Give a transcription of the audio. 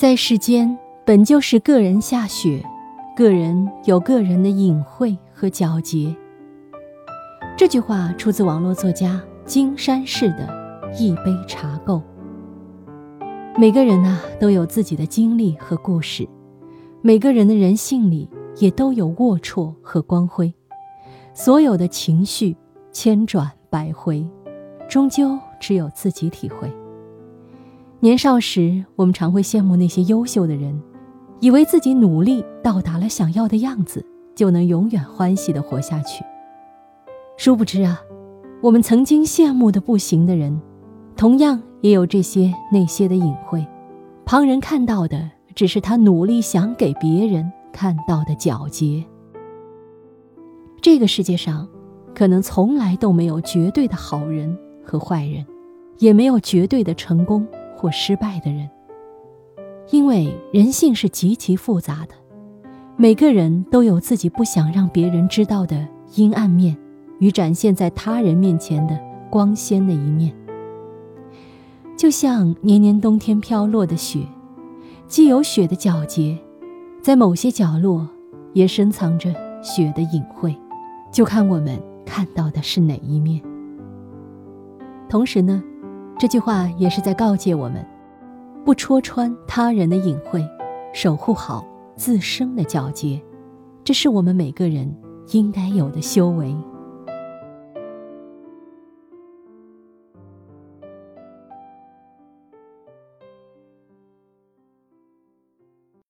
在世间本就是个人下雪，个人有个人的隐晦和皎洁。这句话出自网络作家金山市的《一杯茶垢》。每个人呐，都有自己的经历和故事，每个人的人性里也都有龌龊和光辉。所有的情绪千转百回，终究只有自己体会。年少时，我们常会羡慕那些优秀的人，以为自己努力到达了想要的样子，就能永远欢喜的活下去。殊不知啊，我们曾经羡慕的不行的人，同样也有这些那些的隐晦，旁人看到的只是他努力想给别人看到的皎洁。这个世界上，可能从来都没有绝对的好人和坏人，也没有绝对的成功或失败的人。因为人性是极其复杂的，每个人都有自己不想让别人知道的阴暗面，与展现在他人面前的光鲜的一面。就像年年冬天飘落的雪，既有雪的皎洁，在某些角落也深藏着雪的隐晦。就看我们看到的是哪一面。同时呢，这句话也是在告诫我们，不戳穿他人的隐晦，守护好自身的皎洁，这是我们每个人应该有的修为。